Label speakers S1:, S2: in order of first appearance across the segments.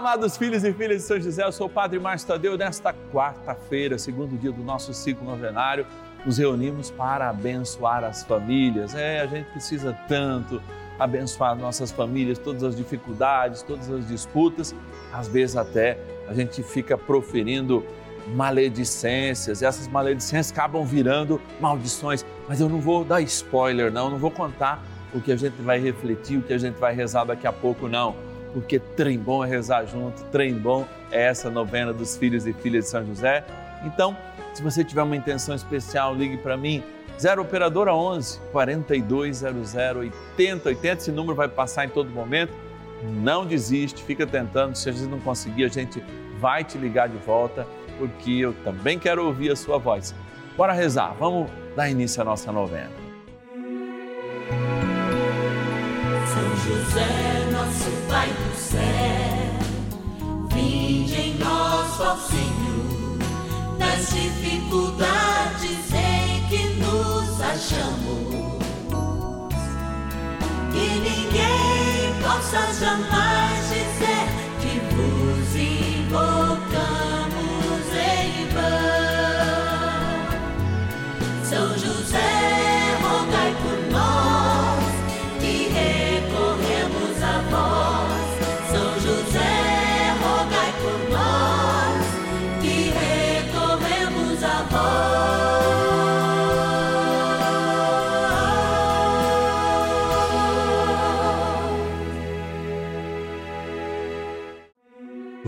S1: amados filhos e filhas de São José, eu sou o Padre Márcio Tadeu. Nesta quarta-feira, segundo dia do nosso ciclo novenário, nos reunimos para abençoar as famílias. É, a gente precisa tanto abençoar nossas famílias, todas as dificuldades, todas as disputas. Às vezes até a gente fica proferindo maledicências, e essas maledicências acabam virando maldições. Mas eu não vou dar spoiler, não, não vou contar o que a gente vai refletir, o que a gente vai rezar daqui a pouco, não. Porque trem bom é rezar junto, trem bom é essa novena dos filhos e filhas de São José. Então, se você tiver uma intenção especial, ligue para mim, 0 Operadora 11 4200 8080. Esse número vai passar em todo momento. Não desiste, fica tentando. Se a gente não conseguir, a gente vai te ligar de volta, porque eu também quero ouvir a sua voz. Bora rezar, vamos dar início à nossa novena.
S2: São José, nosso Pai do céu, vinde em nós, Senhor, nas dificuldades em que nos achamos. Que ninguém possa jamais dizer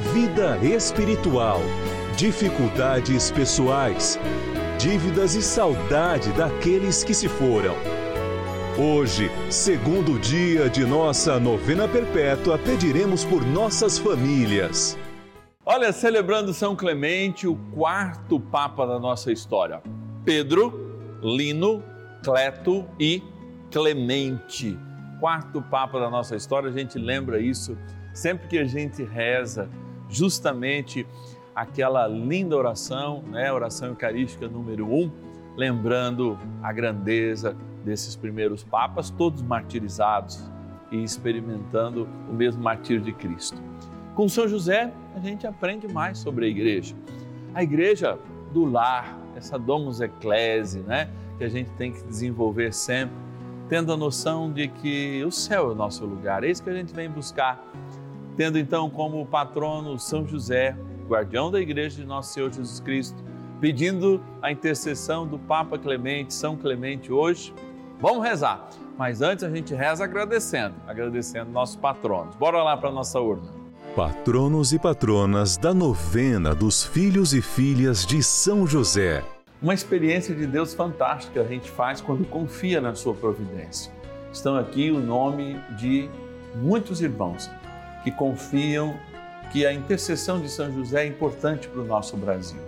S3: vida espiritual, dificuldades pessoais, dívidas e saudade daqueles que se foram. Hoje, segundo dia de nossa novena perpétua, pediremos por nossas famílias.
S1: Olha, celebrando São Clemente, o quarto Papa da nossa história. Pedro, Lino, Cleto e Clemente. Quarto Papa da nossa história, a gente lembra isso sempre que a gente reza justamente aquela linda oração, né? Oração Eucarística número um, lembrando a grandeza desses primeiros papas, todos martirizados e experimentando o mesmo martírio de Cristo. Com São José, a gente aprende mais sobre a igreja. A igreja do lar, essa domus ecclesi, né? Que a gente tem que desenvolver sempre, tendo a noção de que o céu é o nosso lugar. É isso que a gente vem buscar. Tendo então como patrono São José, guardião da igreja de nosso Senhor Jesus Cristo, pedindo a intercessão do Papa Clemente, São Clemente hoje. Vamos rezar. Mas antes a gente reza agradecendo, agradecendo nossos patronos. Bora lá para a nossa urna.
S3: Patronos e patronas da novena dos filhos e filhas de São José.
S1: Uma experiência de Deus fantástica a gente faz quando confia na sua providência. Estão aqui o nome de muitos irmãos que confiam que a intercessão de São José é importante para o nosso Brasil.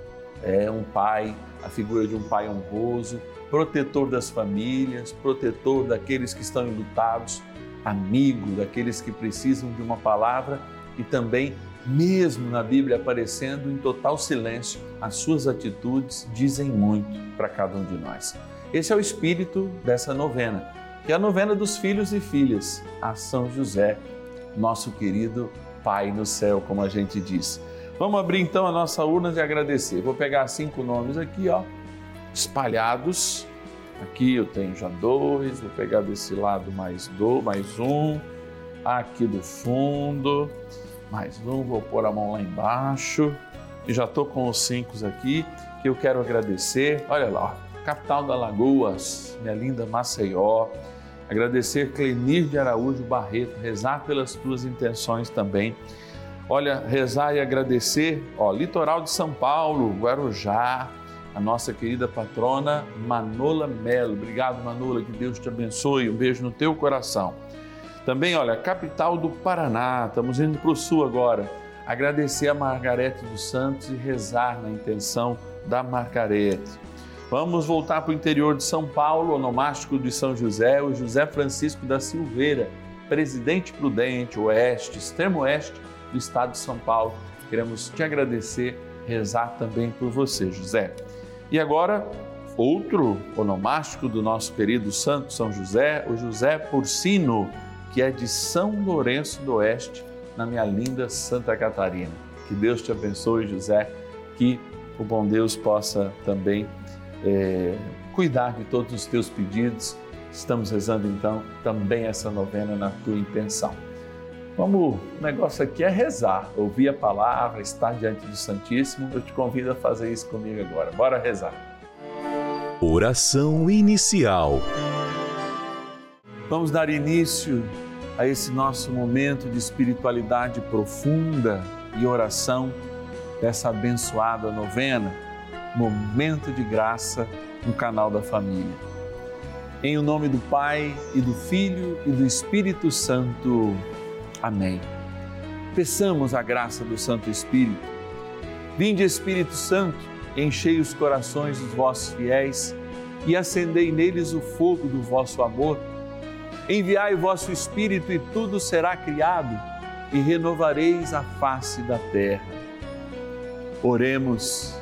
S1: É um pai, a figura de um pai honroso, protetor das famílias, protetor daqueles que estão enlutados, amigo daqueles que precisam de uma palavra e também, mesmo na Bíblia aparecendo em total silêncio, as suas atitudes dizem muito para cada um de nós. Esse é o espírito dessa novena, que é a novena dos filhos e filhas a São José, nosso querido Pai no céu, como a gente diz. Vamos abrir então a nossa urna de agradecer. Vou pegar cinco nomes aqui, ó, espalhados. Aqui eu tenho já dois, vou pegar desse lado mais dois, mais um. Aqui do fundo, mais um, vou pôr a mão lá embaixo. E já estou com os cinco aqui que eu quero agradecer. Olha lá, ó, capital da Lagoas, minha linda Maceió. Agradecer Clenir de Araújo Barreto, rezar pelas tuas intenções também. Olha, rezar e agradecer, ó, Litoral de São Paulo, Guarujá, a nossa querida patrona Manola Melo. Obrigado, Manola, que Deus te abençoe. Um beijo no teu coração. Também, olha, capital do Paraná, estamos indo para o sul agora. agradecer a Margarete dos Santos e rezar na intenção da Margarete. Vamos voltar para o interior de São Paulo, onomástico de São José, o José Francisco da Silveira, presidente prudente, oeste, extremo oeste do estado de São Paulo. Queremos te agradecer, rezar também por você, José. E agora, outro onomástico do nosso querido Santo São José, o José Porcino, que é de São Lourenço do Oeste, na minha linda Santa Catarina. Que Deus te abençoe, José, que o bom Deus possa também é, cuidar de todos os teus pedidos. Estamos rezando então também essa novena na tua intenção. Vamos, o negócio aqui é rezar, ouvir a palavra, estar diante do Santíssimo. Eu te convido a fazer isso comigo agora. Bora rezar.
S3: Oração inicial.
S1: Vamos dar início a esse nosso momento de espiritualidade profunda e oração dessa abençoada novena Momento de Graça no canal da Família. Em o nome do Pai e do Filho e do Espírito Santo. Amém. Peçamos a graça do Santo Espírito. Vinde, Espírito Santo, enchei os corações dos vossos fiéis e acendei neles o fogo do vosso amor. Enviai o vosso Espírito e tudo será criado e renovareis a face da terra. Oremos.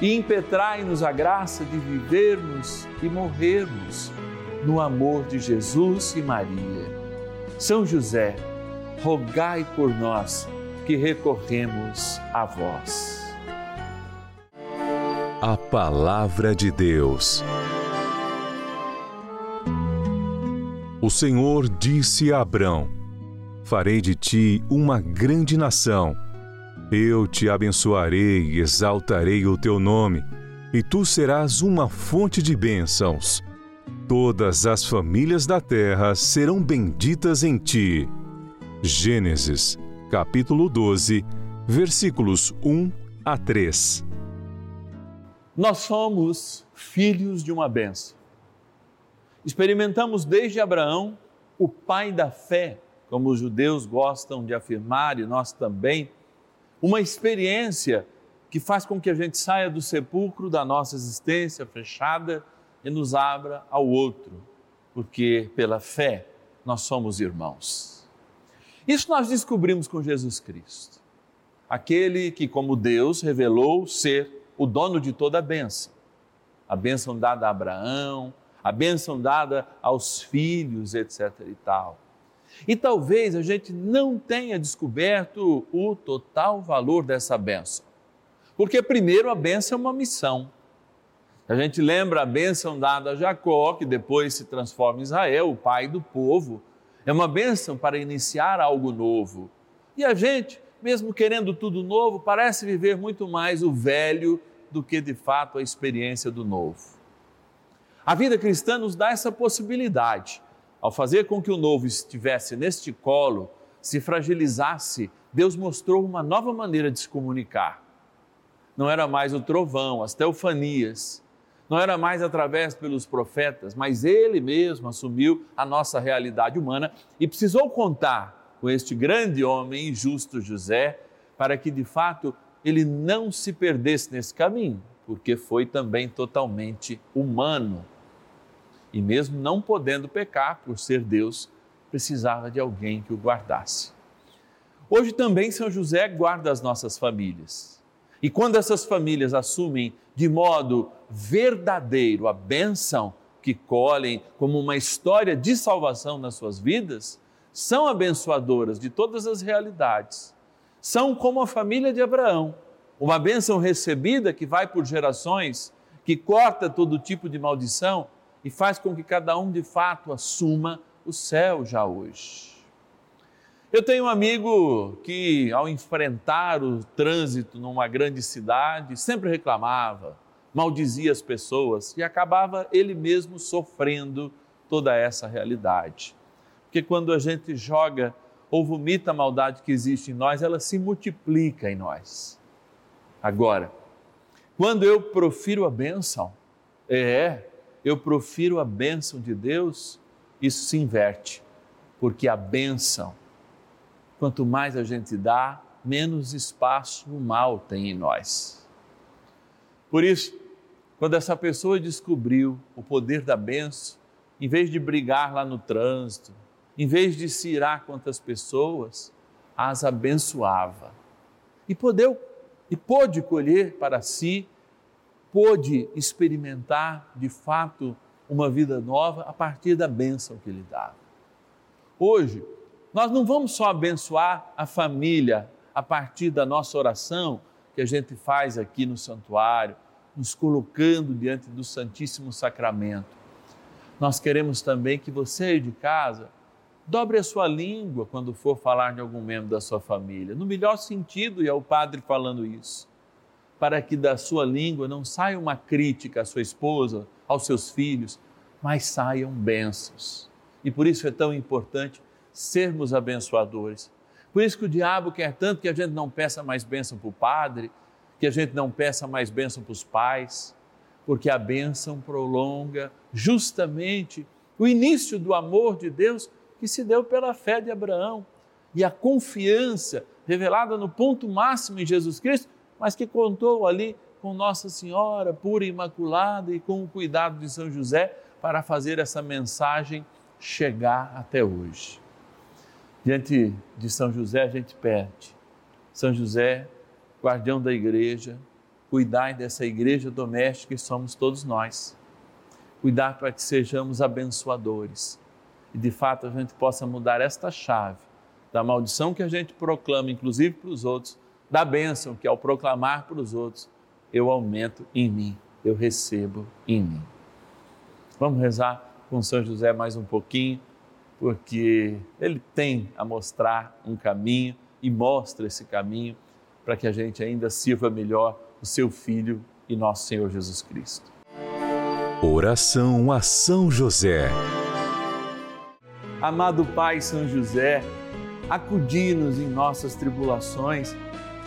S1: e impetrai-nos a graça de vivermos e morrermos no amor de Jesus e Maria. São José, rogai por nós que recorremos a vós.
S3: A Palavra de Deus. O Senhor disse a Abrão: Farei de ti uma grande nação eu te abençoarei e exaltarei o teu nome, e tu serás uma fonte de bênçãos. Todas as famílias da terra serão benditas em ti. Gênesis, capítulo 12, versículos 1 a 3.
S1: Nós somos filhos de uma benção. Experimentamos desde Abraão, o pai da fé, como os judeus gostam de afirmar, e nós também uma experiência que faz com que a gente saia do sepulcro da nossa existência fechada e nos abra ao outro, porque pela fé nós somos irmãos. Isso nós descobrimos com Jesus Cristo, aquele que, como Deus, revelou ser o dono de toda a bênção. A bênção dada a Abraão, a bênção dada aos filhos, etc. e tal. E talvez a gente não tenha descoberto o total valor dessa benção. Porque, primeiro, a benção é uma missão. A gente lembra a bênção dada a Jacó, que depois se transforma em Israel, o pai do povo. É uma bênção para iniciar algo novo. E a gente, mesmo querendo tudo novo, parece viver muito mais o velho do que de fato a experiência do novo. A vida cristã nos dá essa possibilidade ao fazer com que o novo estivesse neste colo, se fragilizasse, Deus mostrou uma nova maneira de se comunicar. Não era mais o trovão, as teofanias, não era mais através pelos profetas, mas ele mesmo assumiu a nossa realidade humana e precisou contar com este grande homem e justo José para que de fato ele não se perdesse nesse caminho, porque foi também totalmente humano. E mesmo não podendo pecar por ser Deus, precisava de alguém que o guardasse. Hoje também São José guarda as nossas famílias. E quando essas famílias assumem de modo verdadeiro a bênção que colhem como uma história de salvação nas suas vidas, são abençoadoras de todas as realidades. São como a família de Abraão, uma bênção recebida que vai por gerações, que corta todo tipo de maldição e faz com que cada um de fato assuma o céu já hoje. Eu tenho um amigo que, ao enfrentar o trânsito numa grande cidade, sempre reclamava, maldizia as pessoas e acabava ele mesmo sofrendo toda essa realidade. Porque quando a gente joga ou vomita a maldade que existe em nós, ela se multiplica em nós. Agora, quando eu profiro a bênção, é, eu profiro a bênção de Deus, isso se inverte, porque a bênção quanto mais a gente dá, menos espaço o mal tem em nós. Por isso, quando essa pessoa descobriu o poder da benção, em vez de brigar lá no trânsito, em vez de se irar contra as pessoas, as abençoava. E podeu, e pôde colher para si, pôde experimentar de fato uma vida nova a partir da bênção que ele dava. Hoje, nós não vamos só abençoar a família a partir da nossa oração que a gente faz aqui no santuário, nos colocando diante do Santíssimo Sacramento. Nós queremos também que você de casa dobre a sua língua quando for falar de algum membro da sua família, no melhor sentido, e é o padre falando isso, para que da sua língua não saia uma crítica à sua esposa, aos seus filhos, mas saiam bênçãos. E por isso é tão importante sermos abençoadores. Por isso que o diabo quer tanto que a gente não peça mais bênção para o padre, que a gente não peça mais bênção para os pais, porque a bênção prolonga justamente o início do amor de Deus que se deu pela fé de Abraão e a confiança revelada no ponto máximo em Jesus Cristo, mas que contou ali com Nossa Senhora pura e imaculada e com o cuidado de São José para fazer essa mensagem chegar até hoje. Diante de São José, a gente pede. São José, guardião da igreja, cuidai dessa igreja doméstica que somos todos nós. Cuidar para que sejamos abençoadores e de fato a gente possa mudar esta chave da maldição que a gente proclama, inclusive para os outros, da bênção que ao proclamar para os outros, eu aumento em mim, eu recebo em mim. Vamos rezar com São José mais um pouquinho porque ele tem a mostrar um caminho e mostra esse caminho para que a gente ainda sirva melhor o seu Filho e nosso Senhor Jesus Cristo.
S3: Oração a São José.
S1: Amado Pai São José, acudi-nos em nossas tribulações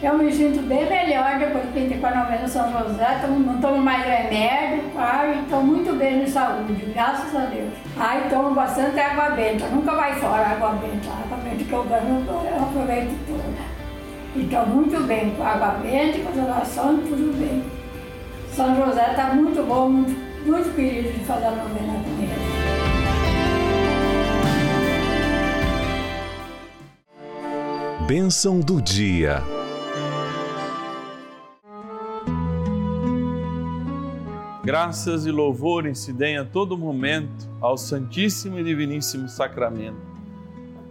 S4: Eu me sinto bem melhor depois que entrei com a novena São José, não tomo mais remédio, ai, estou muito bem de saúde, graças a Deus. Ai, tomo bastante água benta, nunca vai fora a água benta, a água benta que eu ganho, eu aproveito toda. E estou muito bem com água benta, com as orações, tudo bem. São José está muito bom, muito, muito querido de fazer a novena com ele.
S3: Bênção do dia.
S1: Graças e louvores se deem a todo momento ao Santíssimo e Diviníssimo Sacramento.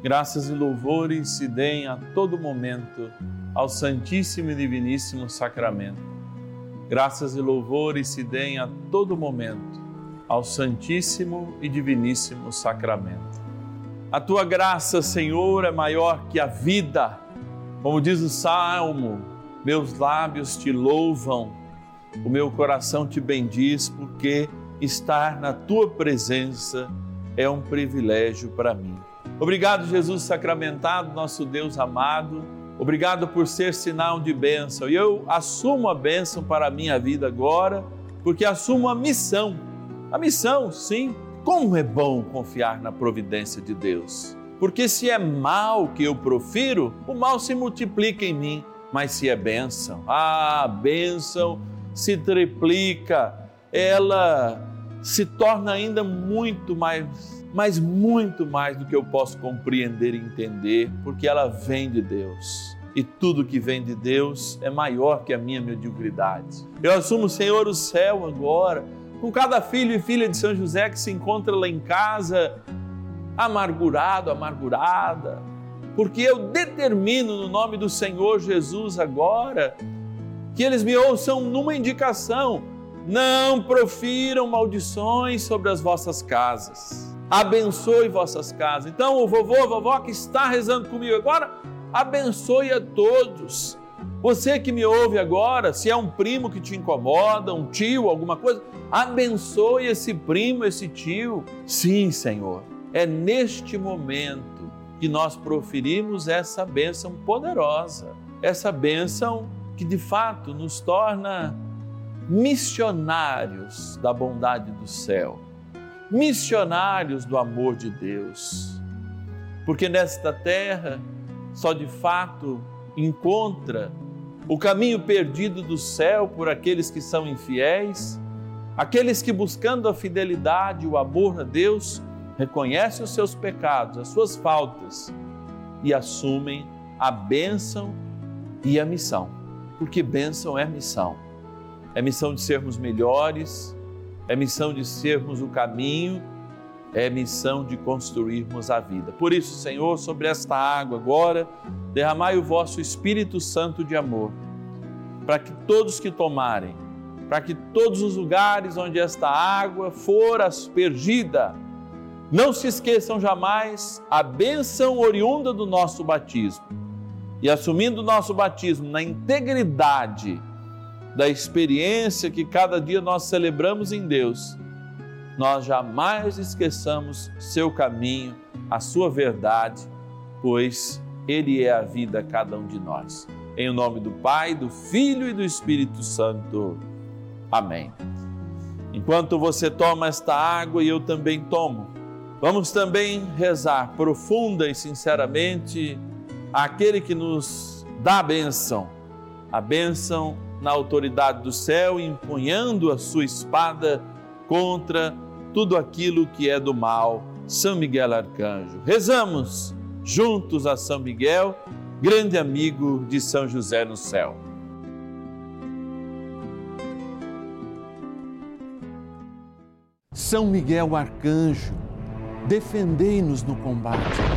S1: Graças e louvores se deem a todo momento ao Santíssimo e Diviníssimo Sacramento. Graças e louvores se deem a todo momento ao Santíssimo e Diviníssimo Sacramento. A tua graça, Senhor, é maior que a vida. Como diz o Salmo, meus lábios te louvam, o meu coração te bendiz, porque estar na tua presença é um privilégio para mim. Obrigado, Jesus sacramentado, nosso Deus amado. Obrigado por ser sinal de bênção. E eu assumo a bênção para a minha vida agora, porque assumo a missão. A missão, sim. Como é bom confiar na providência de Deus. Porque se é mal que eu profiro, o mal se multiplica em mim. Mas se é bênção, ah, bênção se triplica, ela se torna ainda muito mais, mas muito mais do que eu posso compreender e entender, porque ela vem de Deus. E tudo que vem de Deus é maior que a minha mediocridade. Eu assumo, Senhor, o céu agora, com cada filho e filha de São José que se encontra lá em casa, amargurado, amargurada, porque eu determino no nome do Senhor Jesus agora que eles me ouçam numa indicação. Não profiram maldições sobre as vossas casas. Abençoe vossas casas. Então, o vovô, a vovó que está rezando comigo agora, abençoe a todos. Você que me ouve agora, se é um primo que te incomoda, um tio, alguma coisa, abençoe esse primo, esse tio. Sim, Senhor, é neste momento que nós proferimos essa bênção poderosa, essa bênção que de fato nos torna missionários da bondade do céu, missionários do amor de Deus. Porque nesta terra só de fato encontra o caminho perdido do céu por aqueles que são infiéis, aqueles que buscando a fidelidade, o amor a Deus, reconhecem os seus pecados, as suas faltas e assumem a bênção e a missão porque bênção é missão. É missão de sermos melhores, é missão de sermos o caminho, é missão de construirmos a vida. Por isso, Senhor, sobre esta água agora, derramai o vosso Espírito Santo de amor, para que todos que tomarem, para que todos os lugares onde esta água for aspergida, não se esqueçam jamais a bênção oriunda do nosso batismo e assumindo o nosso batismo na integridade da experiência que cada dia nós celebramos em Deus, nós jamais esqueçamos seu caminho, a sua verdade, pois Ele é a vida a cada um de nós. Em nome do Pai, do Filho e do Espírito Santo. Amém. Enquanto você toma esta água e eu também tomo, vamos também rezar profunda e sinceramente aquele que nos dá a bênção, a bênção na autoridade do céu, empunhando a sua espada contra tudo aquilo que é do mal. São Miguel Arcanjo. Rezamos juntos a São Miguel, grande amigo de São José no céu. São Miguel Arcanjo, defendei-nos no combate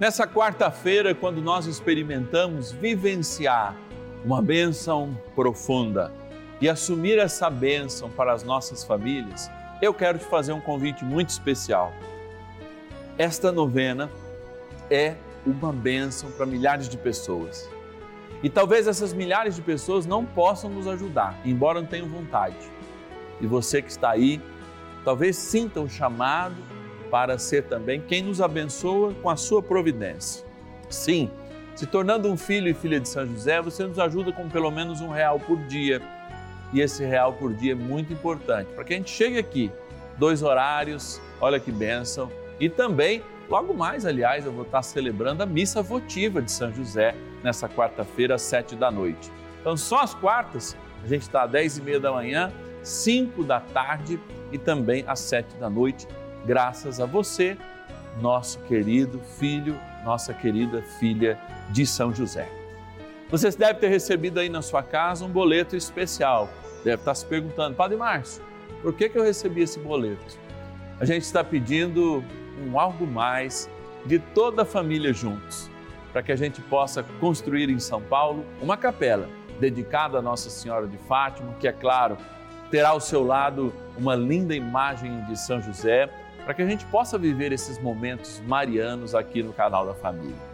S1: Nessa quarta-feira, quando nós experimentamos vivenciar uma bênção profunda e assumir essa bênção para as nossas famílias, eu quero te fazer um convite muito especial. Esta novena é uma bênção para milhares de pessoas. E talvez essas milhares de pessoas não possam nos ajudar, embora não tenham vontade. E você que está aí, talvez sinta o chamado para ser também quem nos abençoa com a sua providência. Sim, se tornando um filho e filha de São José, você nos ajuda com pelo menos um real por dia. E esse real por dia é muito importante para que a gente chegue aqui, dois horários, olha que bênção, e também, logo mais, aliás, eu vou estar celebrando a missa votiva de São José nessa quarta-feira, às sete da noite. Então, só as quartas, a gente está às dez e meia da manhã, cinco da tarde e também às sete da noite, graças a você, nosso querido filho, nossa querida filha de São José. Você deve ter recebido aí na sua casa um boleto especial. Deve estar se perguntando, Padre Márcio, por que, que eu recebi esse boleto? A gente está pedindo um algo mais de toda a família juntos, para que a gente possa construir em São Paulo uma capela dedicada a Nossa Senhora de Fátima, que é claro, terá ao seu lado uma linda imagem de São José, para que a gente possa viver esses momentos marianos aqui no canal da família.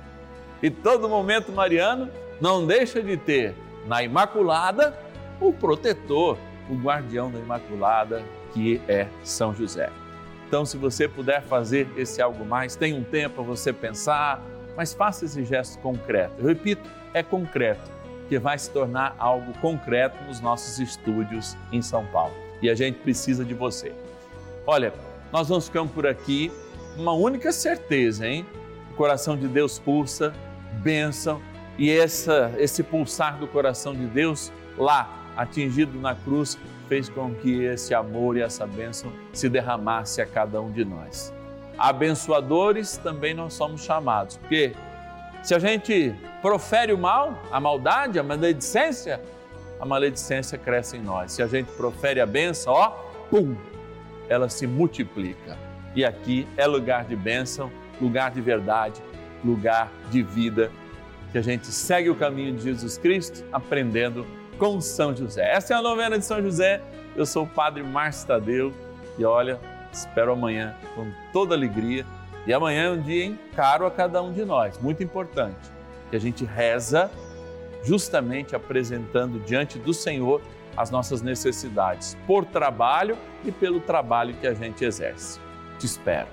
S1: E todo momento mariano não deixa de ter na Imaculada o protetor, o guardião da Imaculada, que é São José. Então, se você puder fazer esse algo mais, tem um tempo para você pensar, mas faça esse gesto concreto. Eu repito, é concreto que vai se tornar algo concreto nos nossos estúdios em São Paulo. E a gente precisa de você. Olha, nós vamos ficando por aqui, uma única certeza, hein? O coração de Deus pulsa, bênção, e essa, esse pulsar do coração de Deus lá, atingido na cruz, fez com que esse amor e essa bênção se derramasse a cada um de nós. Abençoadores também nós somos chamados, porque se a gente profere o mal, a maldade, a maledicência, a maledicência cresce em nós. Se a gente profere a benção, ó, pum, ela se multiplica. E aqui é lugar de bênção, lugar de verdade, lugar de vida, que a gente segue o caminho de Jesus Cristo, aprendendo com São José. Essa é a novena de São José. Eu sou o Padre Márcio Tadeu e olha, espero amanhã com toda alegria e amanhã é um dia caro a cada um de nós, muito importante, que a gente reza justamente apresentando diante do Senhor as nossas necessidades, por trabalho e pelo trabalho que a gente exerce. Te espero.